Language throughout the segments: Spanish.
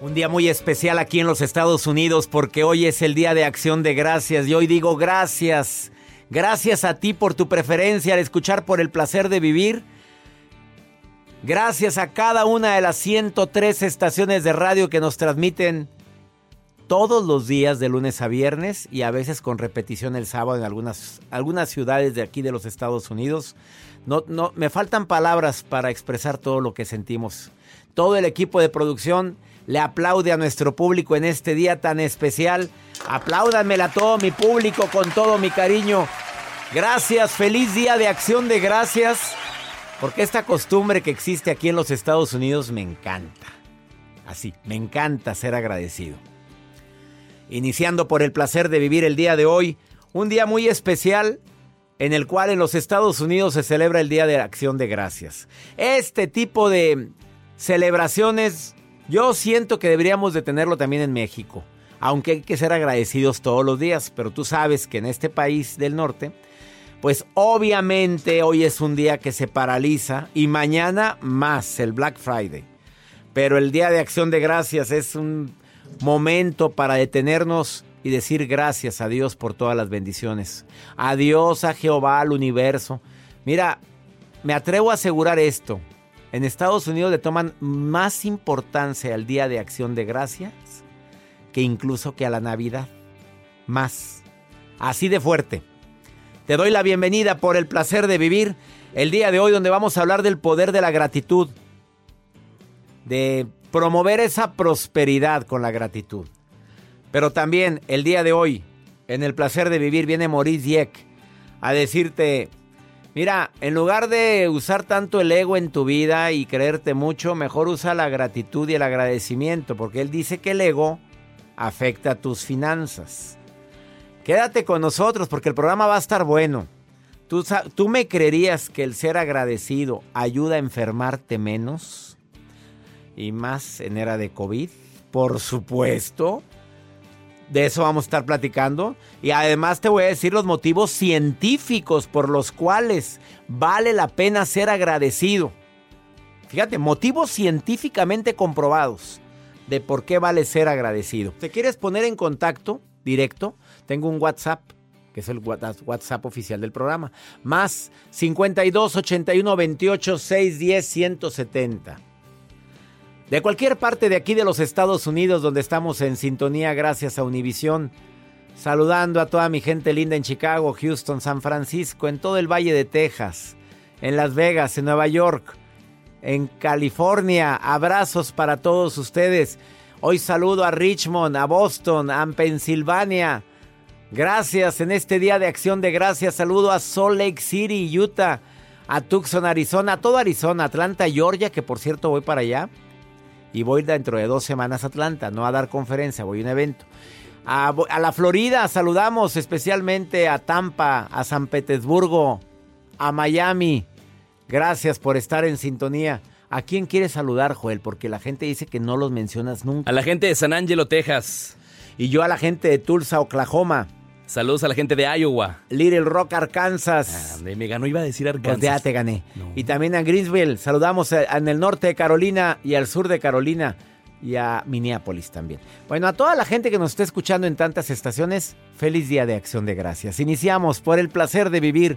Un día muy especial aquí en los Estados Unidos porque hoy es el Día de Acción de Gracias y hoy digo gracias. Gracias a ti por tu preferencia al escuchar por el placer de vivir. Gracias a cada una de las 103 estaciones de radio que nos transmiten todos los días de lunes a viernes y a veces con repetición el sábado en algunas, algunas ciudades de aquí de los Estados Unidos. No, no, me faltan palabras para expresar todo lo que sentimos. Todo el equipo de producción le aplaude a nuestro público en este día tan especial. Apláudanmela a todo mi público con todo mi cariño. Gracias, feliz día de acción de gracias. Porque esta costumbre que existe aquí en los Estados Unidos me encanta. Así, me encanta ser agradecido. Iniciando por el placer de vivir el día de hoy, un día muy especial en el cual en los Estados Unidos se celebra el Día de Acción de Gracias. Este tipo de celebraciones yo siento que deberíamos de tenerlo también en México, aunque hay que ser agradecidos todos los días, pero tú sabes que en este país del norte, pues obviamente hoy es un día que se paraliza y mañana más, el Black Friday. Pero el Día de Acción de Gracias es un momento para detenernos y decir gracias a Dios por todas las bendiciones. Adiós a Jehová, al universo. Mira, me atrevo a asegurar esto. En Estados Unidos le toman más importancia al Día de Acción de Gracias que incluso que a la Navidad. Más. Así de fuerte. Te doy la bienvenida por el placer de vivir el día de hoy donde vamos a hablar del poder de la gratitud. De promover esa prosperidad con la gratitud. Pero también el día de hoy, en el placer de vivir, viene Maurice Dieck a decirte, mira, en lugar de usar tanto el ego en tu vida y creerte mucho, mejor usa la gratitud y el agradecimiento, porque él dice que el ego afecta tus finanzas. Quédate con nosotros porque el programa va a estar bueno. ¿Tú, ¿Tú me creerías que el ser agradecido ayuda a enfermarte menos? Y más en era de COVID. Por supuesto. De eso vamos a estar platicando. Y además te voy a decir los motivos científicos por los cuales vale la pena ser agradecido. Fíjate, motivos científicamente comprobados de por qué vale ser agradecido. ¿Te quieres poner en contacto directo? Tengo un WhatsApp, que es el WhatsApp oficial del programa. Más 52 81 28 610 170. De cualquier parte de aquí de los Estados Unidos donde estamos en sintonía gracias a Univisión. Saludando a toda mi gente linda en Chicago, Houston, San Francisco, en todo el Valle de Texas, en Las Vegas, en Nueva York, en California. Abrazos para todos ustedes. Hoy saludo a Richmond, a Boston, a Pensilvania. Gracias en este día de acción de gracias. Saludo a Salt Lake City, Utah, a Tucson, Arizona, a todo Arizona, Atlanta, Georgia, que por cierto voy para allá y voy dentro de dos semanas a Atlanta, no a dar conferencia, voy a un evento. A, la Florida saludamos especialmente a Tampa, a San Petersburgo, a Miami. Gracias por estar en sintonía. ¿A quién quieres saludar, Joel? Porque la gente dice que no los mencionas nunca. A la gente de San Angelo, Texas. Y yo a la gente de Tulsa, Oklahoma. Saludos a la gente de Iowa. Little Rock, Arkansas. Ah, me ganó, iba a decir Pues Arkansas. ya te gané. No. Y también a Greensville. Saludamos en el norte de Carolina y al sur de Carolina. Y a Minneapolis también. Bueno, a toda la gente que nos está escuchando en tantas estaciones, feliz día de acción de gracias. Iniciamos por el placer de vivir.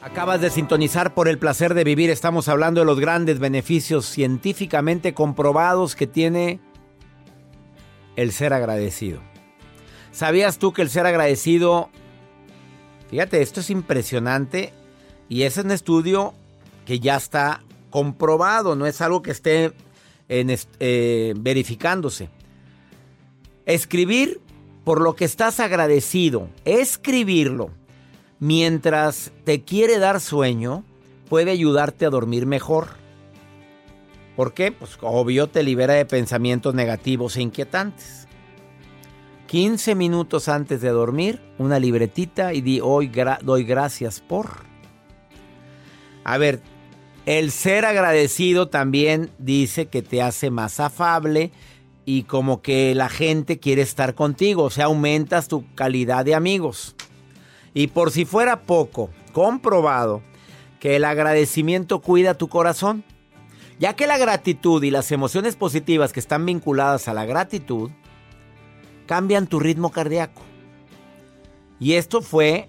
Acabas de sintonizar por el placer de vivir. Estamos hablando de los grandes beneficios científicamente comprobados que tiene el ser agradecido. ¿Sabías tú que el ser agradecido, fíjate, esto es impresionante y es un estudio que ya está comprobado, no es algo que esté en eh, verificándose. Escribir por lo que estás agradecido, escribirlo mientras te quiere dar sueño, puede ayudarte a dormir mejor. ¿Por qué? Pues obvio te libera de pensamientos negativos e inquietantes. 15 minutos antes de dormir, una libretita y di hoy doy gracias por. A ver, el ser agradecido también dice que te hace más afable y como que la gente quiere estar contigo, o sea, aumentas tu calidad de amigos. Y por si fuera poco, comprobado que el agradecimiento cuida tu corazón, ya que la gratitud y las emociones positivas que están vinculadas a la gratitud cambian tu ritmo cardíaco. Y esto fue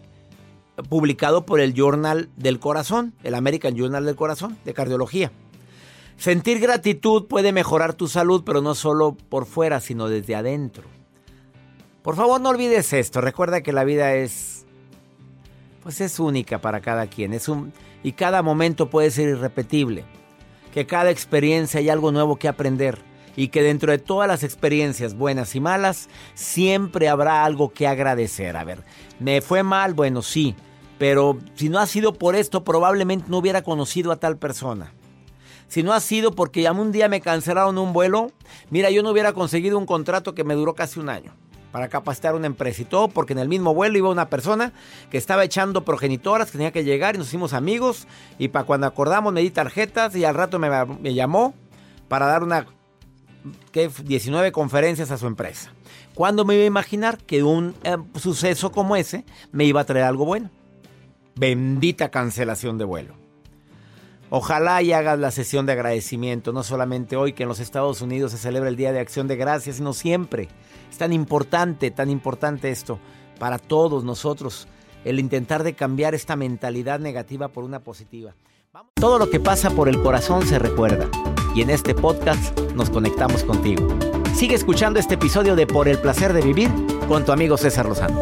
publicado por el Journal del Corazón, el American Journal del Corazón, de cardiología. Sentir gratitud puede mejorar tu salud, pero no solo por fuera, sino desde adentro. Por favor, no olvides esto. Recuerda que la vida es pues es única para cada quien, es un y cada momento puede ser irrepetible. Que cada experiencia hay algo nuevo que aprender y que dentro de todas las experiencias buenas y malas siempre habrá algo que agradecer. A ver, me fue mal, bueno, sí, pero si no ha sido por esto probablemente no hubiera conocido a tal persona. Si no ha sido porque un día me cancelaron un vuelo, mira, yo no hubiera conseguido un contrato que me duró casi un año para capacitar una empresa y todo porque en el mismo vuelo iba una persona que estaba echando progenitoras que tenía que llegar y nos hicimos amigos y para cuando acordamos me di tarjetas y al rato me, llamó para dar una que 19 conferencias a su empresa. ¿Cuándo me iba a imaginar que un eh, suceso como ese me iba a traer algo bueno? Bendita cancelación de vuelo. Ojalá y hagas la sesión de agradecimiento, no solamente hoy que en los Estados Unidos se celebra el Día de Acción de Gracias, sino siempre. Es tan importante, tan importante esto para todos nosotros, el intentar de cambiar esta mentalidad negativa por una positiva. Todo lo que pasa por el corazón se recuerda y en este podcast nos conectamos contigo. Sigue escuchando este episodio de Por el placer de vivir con tu amigo César Lozano.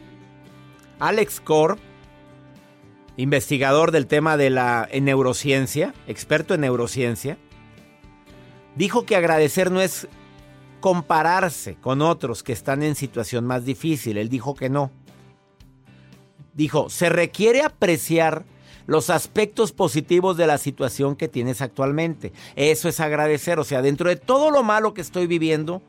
Alex Korr, investigador del tema de la en neurociencia, experto en neurociencia, dijo que agradecer no es compararse con otros que están en situación más difícil. Él dijo que no. Dijo, se requiere apreciar los aspectos positivos de la situación que tienes actualmente. Eso es agradecer, o sea, dentro de todo lo malo que estoy viviendo,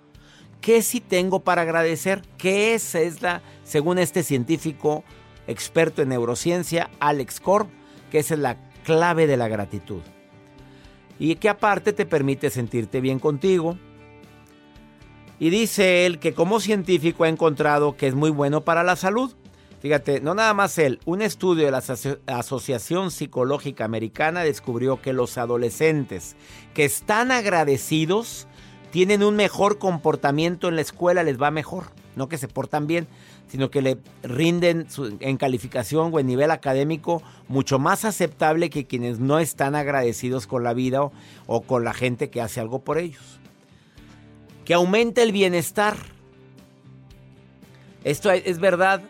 ¿qué sí tengo para agradecer? ¿Qué es, es la, según este científico experto en neurociencia, Alex Korb, que esa es la clave de la gratitud? Y que aparte te permite sentirte bien contigo, y dice él que como científico ha encontrado que es muy bueno para la salud. Fíjate, no nada más él, un estudio de la Asociación Psicológica Americana descubrió que los adolescentes que están agradecidos tienen un mejor comportamiento en la escuela, les va mejor. No que se portan bien, sino que le rinden en calificación o en nivel académico mucho más aceptable que quienes no están agradecidos con la vida o, con la gente que hace algo por ellos que aumenta el bienestar. Esto es verdad,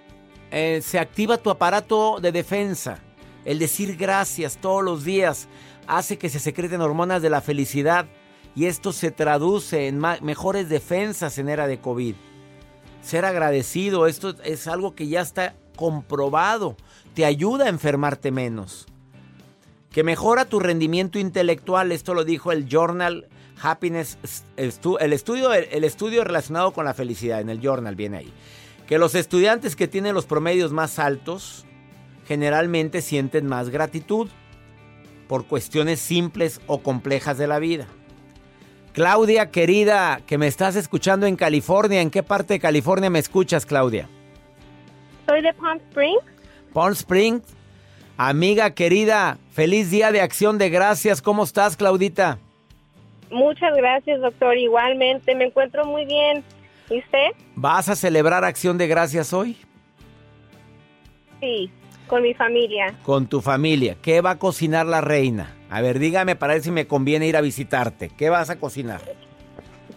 eh, se activa tu aparato de defensa. El decir gracias todos los días hace que se secreten hormonas de la felicidad y esto se traduce en mejores defensas en era de COVID. Ser agradecido, esto es algo que ya está comprobado, te ayuda a enfermarte menos. Que mejora tu rendimiento intelectual, esto lo dijo el Journal Happiness, el estudio, el estudio relacionado con la felicidad, en el journal viene ahí, que los estudiantes que tienen los promedios más altos generalmente sienten más gratitud por cuestiones simples o complejas de la vida. Claudia, querida, que me estás escuchando en California, ¿en qué parte de California me escuchas, Claudia? Soy de Palm Springs. Palm Springs. Amiga querida, feliz día de acción de gracias. ¿Cómo estás, Claudita? Muchas gracias, doctor. Igualmente, me encuentro muy bien. ¿Y usted? ¿Vas a celebrar Acción de Gracias hoy? Sí, con mi familia. Con tu familia. ¿Qué va a cocinar la reina? A ver, dígame para ver si me conviene ir a visitarte. ¿Qué vas a cocinar?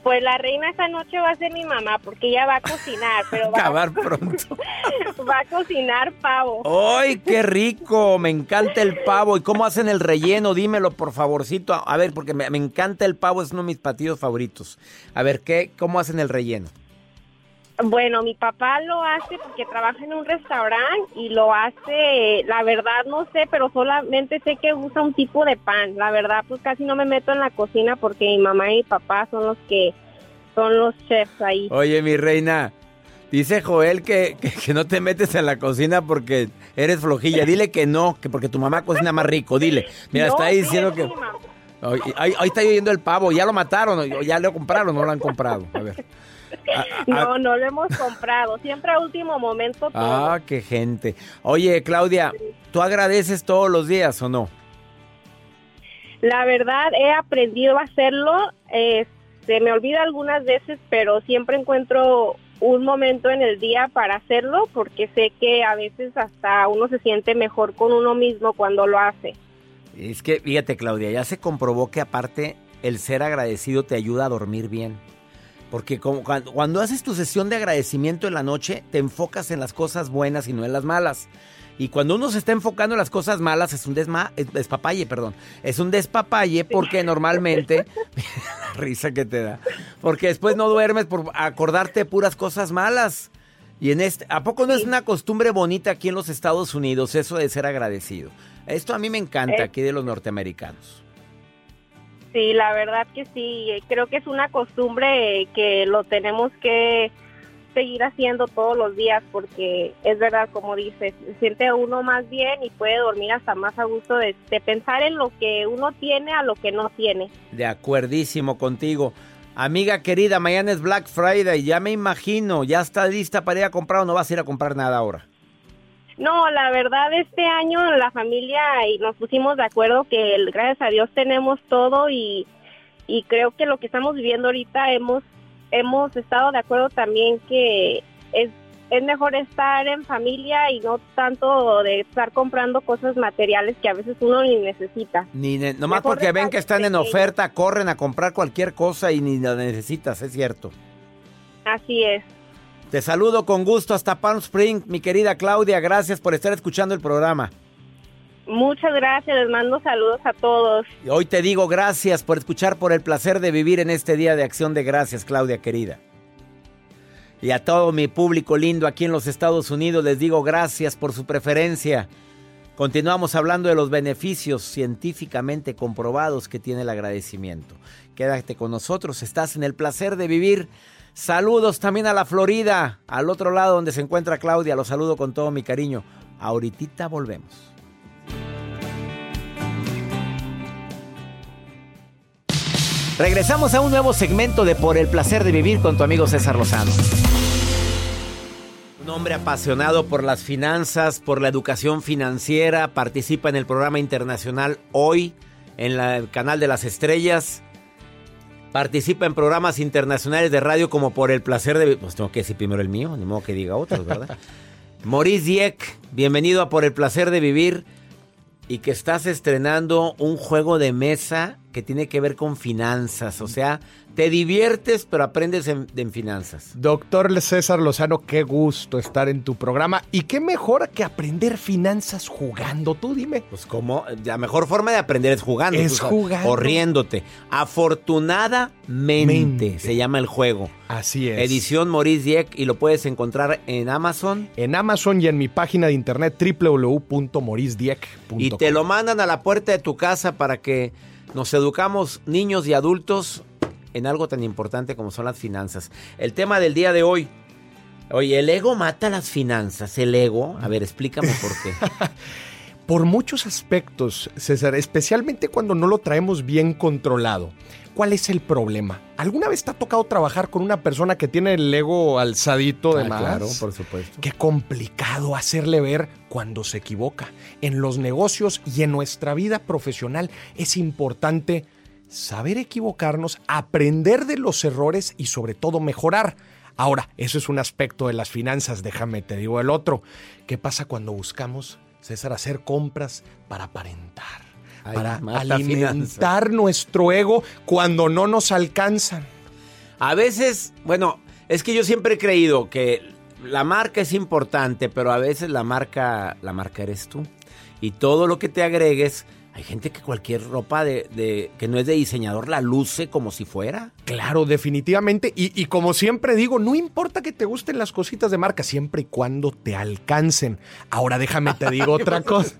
Pues la reina esta noche va a ser mi mamá porque ella va a cocinar, pero va acabar pronto. va a cocinar pavo. ¡Ay, qué rico! Me encanta el pavo. ¿Y cómo hacen el relleno? Dímelo, por favorcito. A ver, porque me, encanta el pavo, es uno de mis patidos favoritos. A ver, ¿qué, ¿cómo hacen el relleno? Bueno, mi papá lo hace porque trabaja en un restaurante y lo hace, la verdad no sé, pero solamente sé que usa un tipo de pan. La verdad, pues casi no me meto en la cocina porque mi mamá y mi papá son los que son los chefs ahí. Oye, mi reina, dice Joel que, que, no te metes en la cocina porque eres flojilla. Dile que no, que porque tu mamá cocina más rico. Dile, mira, está ahí diciendo que... Ahí, ahí, está lloviendo el pavo, ya lo mataron, ya lo compraron, no lo han comprado. A ver. no, no lo hemos comprado. Siempre a último momento. Ah, qué gente. Oye, Claudia, ¿tú agradeces todos los días o no? La verdad, he aprendido a hacerlo. se me olvida algunas veces, pero siempre encuentro un momento en el día para hacerlo porque sé que a veces hasta uno se siente mejor con uno mismo cuando lo hace. Es que, fíjate Claudia, ya se comprobó que aparte el ser agradecido te ayuda a dormir bien. Porque cuando, haces tu sesión de agradecimiento en la noche, te enfocas en las cosas buenas y no en las malas. Y cuando uno se está enfocando en las cosas malas, es un desma, despapalle, perdón. Es un despapalle porque normalmente, la risa que te da, porque después no duermes por acordarte de puras cosas malas. Y en este, ¿a poco no es una costumbre bonita aquí en los Estados Unidos eso de ser agradecido? Esto a mí me encanta aquí de los norteamericanos. Sí, la verdad que sí. Creo que es una costumbre que lo tenemos que seguir haciendo todos los días porque es verdad, como dices, siente uno más bien y puede dormir hasta más a gusto de, pensar en lo que uno tiene a lo que no tiene. De acuerdísimo contigo. Amiga querida, mañana es Black Friday, ya me imagino, ya está lista para ir a comprar o no vas a ir a comprar nada ahora. No, la verdad este año la familia y nos pusimos de acuerdo que gracias a Dios tenemos todo y, y creo que lo que estamos viviendo ahorita hemos hemos estado de acuerdo también que es es mejor estar en familia y no tanto de estar comprando cosas materiales que a veces uno ni necesita. Ni nomás porque ven que están en oferta, corren a comprar cualquier cosa y ni la necesitas, es cierto. Así es. Te saludo con gusto hasta Palm Spring, mi querida Claudia. Gracias por estar escuchando el programa. Muchas gracias, les mando saludos a todos. hoy te digo gracias por escuchar, por el placer de vivir en este día de acción de gracias, Claudia querida. Y a todo mi público lindo aquí en los Estados Unidos les digo gracias por su preferencia. Continuamos hablando de los beneficios científicamente comprobados que tiene el agradecimiento. Quédate con nosotros, estás en el placer de vivir. Saludos también a la Florida, al otro lado donde se encuentra Claudia. Los saludo con todo mi cariño. Ahorita volvemos. Regresamos a un nuevo segmento de Por el placer de vivir con tu amigo César Lozano. Un hombre apasionado por las finanzas, por la educación financiera, participa en el programa internacional Hoy, en el canal de las estrellas. Participa en programas internacionales de radio como Por el placer de vivir. Pues tengo que decir primero el mío, ni modo que diga otros, ¿verdad? Maurice Dieck, bienvenido a Por el placer de vivir y que estás estrenando un juego de mesa que tiene que ver con finanzas. O sea, te diviertes, pero aprendes en, en, finanzas. Doctor César Lozano, qué gusto estar en tu programa. Y qué mejor que aprender finanzas jugando, tú dime. Pues como, la mejor forma de aprender es jugando. Es jugando. O riéndote. Afortunadamente Mente. se llama el juego. Así es. Edición Maurice Dieck y lo puedes encontrar en Amazon. En Amazon y en mi página de internet www.mauricedieck.com. Y te lo mandan a la puerta de tu casa para que nos educamos niños y adultos en algo tan importante como son las finanzas. El tema del día de hoy. Oye, el ego mata las finanzas. El ego. A ver, explícame por qué. por muchos aspectos, César, especialmente cuando no lo traemos bien controlado. ¿Cuál es el problema? ¿Alguna vez te ha tocado trabajar con una persona que tiene el ego alzadito de ah, más? Claro, por supuesto. Qué complicado hacerle ver cuando se equivoca. En los negocios y en nuestra vida profesional es importante saber equivocarnos, aprender de los errores y sobre todo mejorar. Ahora, eso es un aspecto de las finanzas, déjame te digo el otro. ¿Qué pasa cuando buscamos, César, hacer compras para aparentar? Ay, para alimentar nuestro ego cuando no nos alcanzan. A veces, bueno, es que yo siempre he creído que la marca es importante, pero a veces la marca, la marca eres tú. Y todo lo que te agregues, hay gente que cualquier ropa de, de, que no es de diseñador la luce como si fuera. Claro, definitivamente. Y, y, como siempre digo, no importa que te gusten las cositas de marca, siempre y cuando te alcancen. Ahora déjame te digo otra cosa.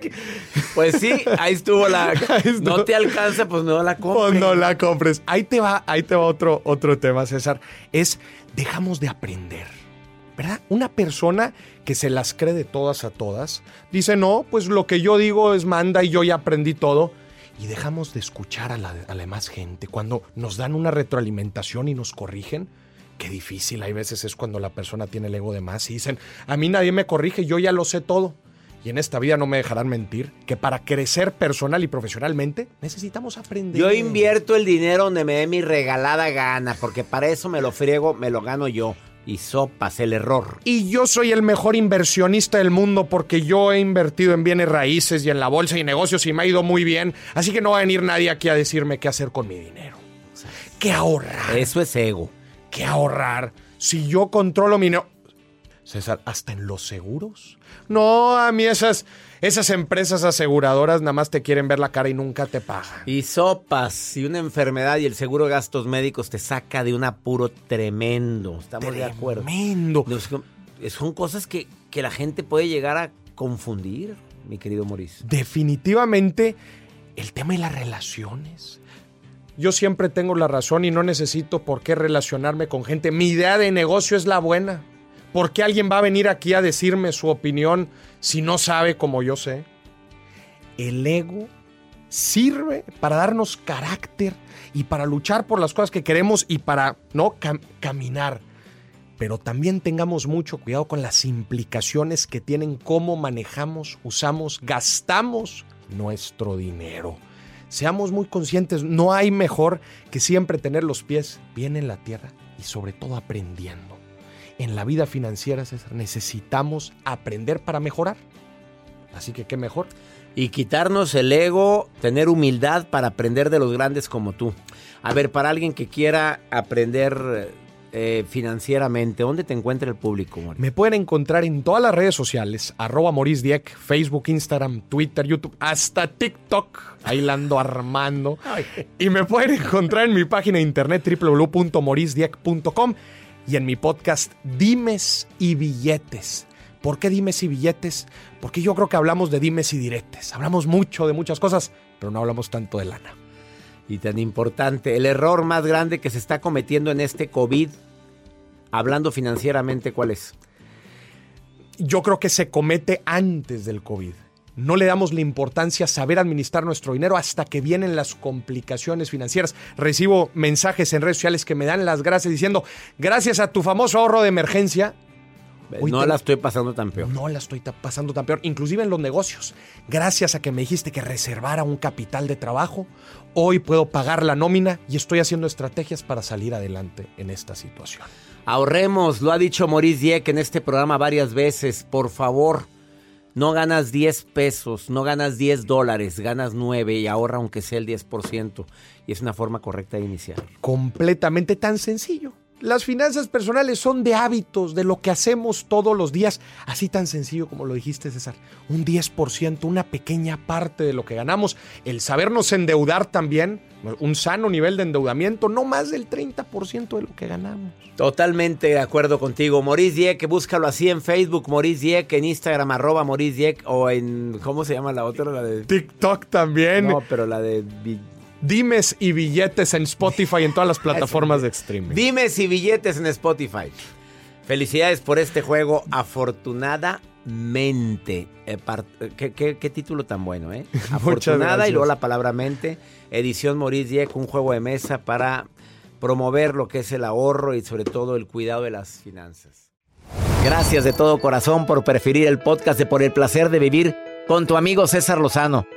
Pues sí, ahí estuvo la. Ahí estuvo. No te alcanza, pues no la compres. Pues no la compres. Ahí te va, ahí te va otro, otro tema, César. Es dejamos de aprender. ¿Verdad? Una persona que se las cree de todas a todas, dice, no, pues lo que yo digo es manda y yo ya aprendí todo. Y dejamos de escuchar a la, a la demás gente. Cuando nos dan una retroalimentación y nos corrigen, qué difícil hay veces es cuando la persona tiene el ego de más y dicen, a mí nadie me corrige, yo ya lo sé todo. Y en esta vida no me dejarán mentir que para crecer personal y profesionalmente necesitamos aprender. Yo invierto el dinero donde me dé mi regalada gana, porque para eso me lo friego, me lo gano yo y sopas el error. Y yo soy el mejor inversionista del mundo porque yo he invertido en bienes raíces y en la bolsa y negocios y me ha ido muy bien. Así que no va a venir nadie aquí a decirme qué hacer con mi dinero. ¿Qué ahorrar? Eso es ego. ¿Qué ahorrar? Si yo controlo mi... No... César, ¿hasta en los seguros? No, a mí esas, esas empresas aseguradoras nada más te quieren ver la cara y nunca te pagan. Y sopas, y una enfermedad y el seguro de gastos médicos te saca de un apuro tremendo. Estamos tremendo. de acuerdo. Tremendo. Son cosas que, que la gente puede llegar a confundir, mi querido Maurice. Definitivamente, el tema de las relaciones. Yo siempre tengo la razón y no necesito por qué relacionarme con gente. Mi idea de negocio es la buena. ¿Por qué alguien va a venir aquí a decirme su opinión si no sabe como yo sé? El ego sirve para darnos carácter y para luchar por las cosas que queremos y para no cam caminar. Pero también tengamos mucho cuidado con las implicaciones que tienen cómo manejamos, usamos, gastamos nuestro dinero. Seamos muy conscientes, no hay mejor que siempre tener los pies bien en la tierra y sobre todo aprendiendo en la vida financiera, César, necesitamos aprender para mejorar. Así que qué mejor. Y quitarnos el ego, tener humildad para aprender de los grandes como tú. A ver, para alguien que quiera aprender eh, financieramente, ¿dónde te encuentra el público? Maurice? Me pueden encontrar en todas las redes sociales, arroba Maurice Dieck, Facebook, Instagram, Twitter, YouTube, hasta TikTok. Ahí la ando armando. Y me pueden encontrar en mi página de internet www.mauricedieck.com y en mi podcast Dimes y Billetes. ¿Por qué dimes y billetes? Porque yo creo que hablamos de dimes y diretes. Hablamos mucho de muchas cosas, pero no hablamos tanto de lana. Y tan importante, el error más grande que se está cometiendo en este COVID, hablando financieramente, ¿cuál es? Yo creo que se comete antes del COVID. No le damos la importancia a saber administrar nuestro dinero hasta que vienen las complicaciones financieras. Recibo mensajes en redes sociales que me dan las gracias diciendo, gracias a tu famoso ahorro de emergencia, Hoy no te... la estoy pasando tan peor. No la estoy pasando tan peor, inclusive en los negocios. Gracias a que me dijiste que reservara un capital de trabajo, hoy puedo pagar la nómina y estoy haciendo estrategias para salir adelante en esta situación. Ahorremos, lo ha dicho Maurice Dieck en este programa varias veces. Por favor, no ganas 10 pesos, no ganas 10 dólares, ganas 9 y ahorra aunque sea el 10%. Y es una forma correcta de iniciar. Completamente tan sencillo. Las finanzas personales son de hábitos, de lo que hacemos todos los días, así tan sencillo como lo dijiste César, un 10%, una pequeña parte de lo que ganamos, el sabernos endeudar también, un sano nivel de endeudamiento, no más del 30% de lo que ganamos. Totalmente de acuerdo contigo, Maurice Dieck, búscalo así en Facebook, Maurice Dieck, en Instagram, arroba Maurice Dieck, o en, ¿cómo se llama la otra? La de... TikTok también. No, pero la de... Dimes y billetes en Spotify y en todas las plataformas de streaming. Dimes y billetes en Spotify. Felicidades por este juego, afortunadamente. Eh, ¿qué, qué, qué, título tan bueno, ¿eh? Afortunada y luego la palabra mente. Edición Maurice Dieck, un juego de mesa para promover lo que es el ahorro y sobre todo el cuidado de las finanzas. Gracias de todo corazón por preferir el podcast de Por el Placer de Vivir con tu amigo César Lozano.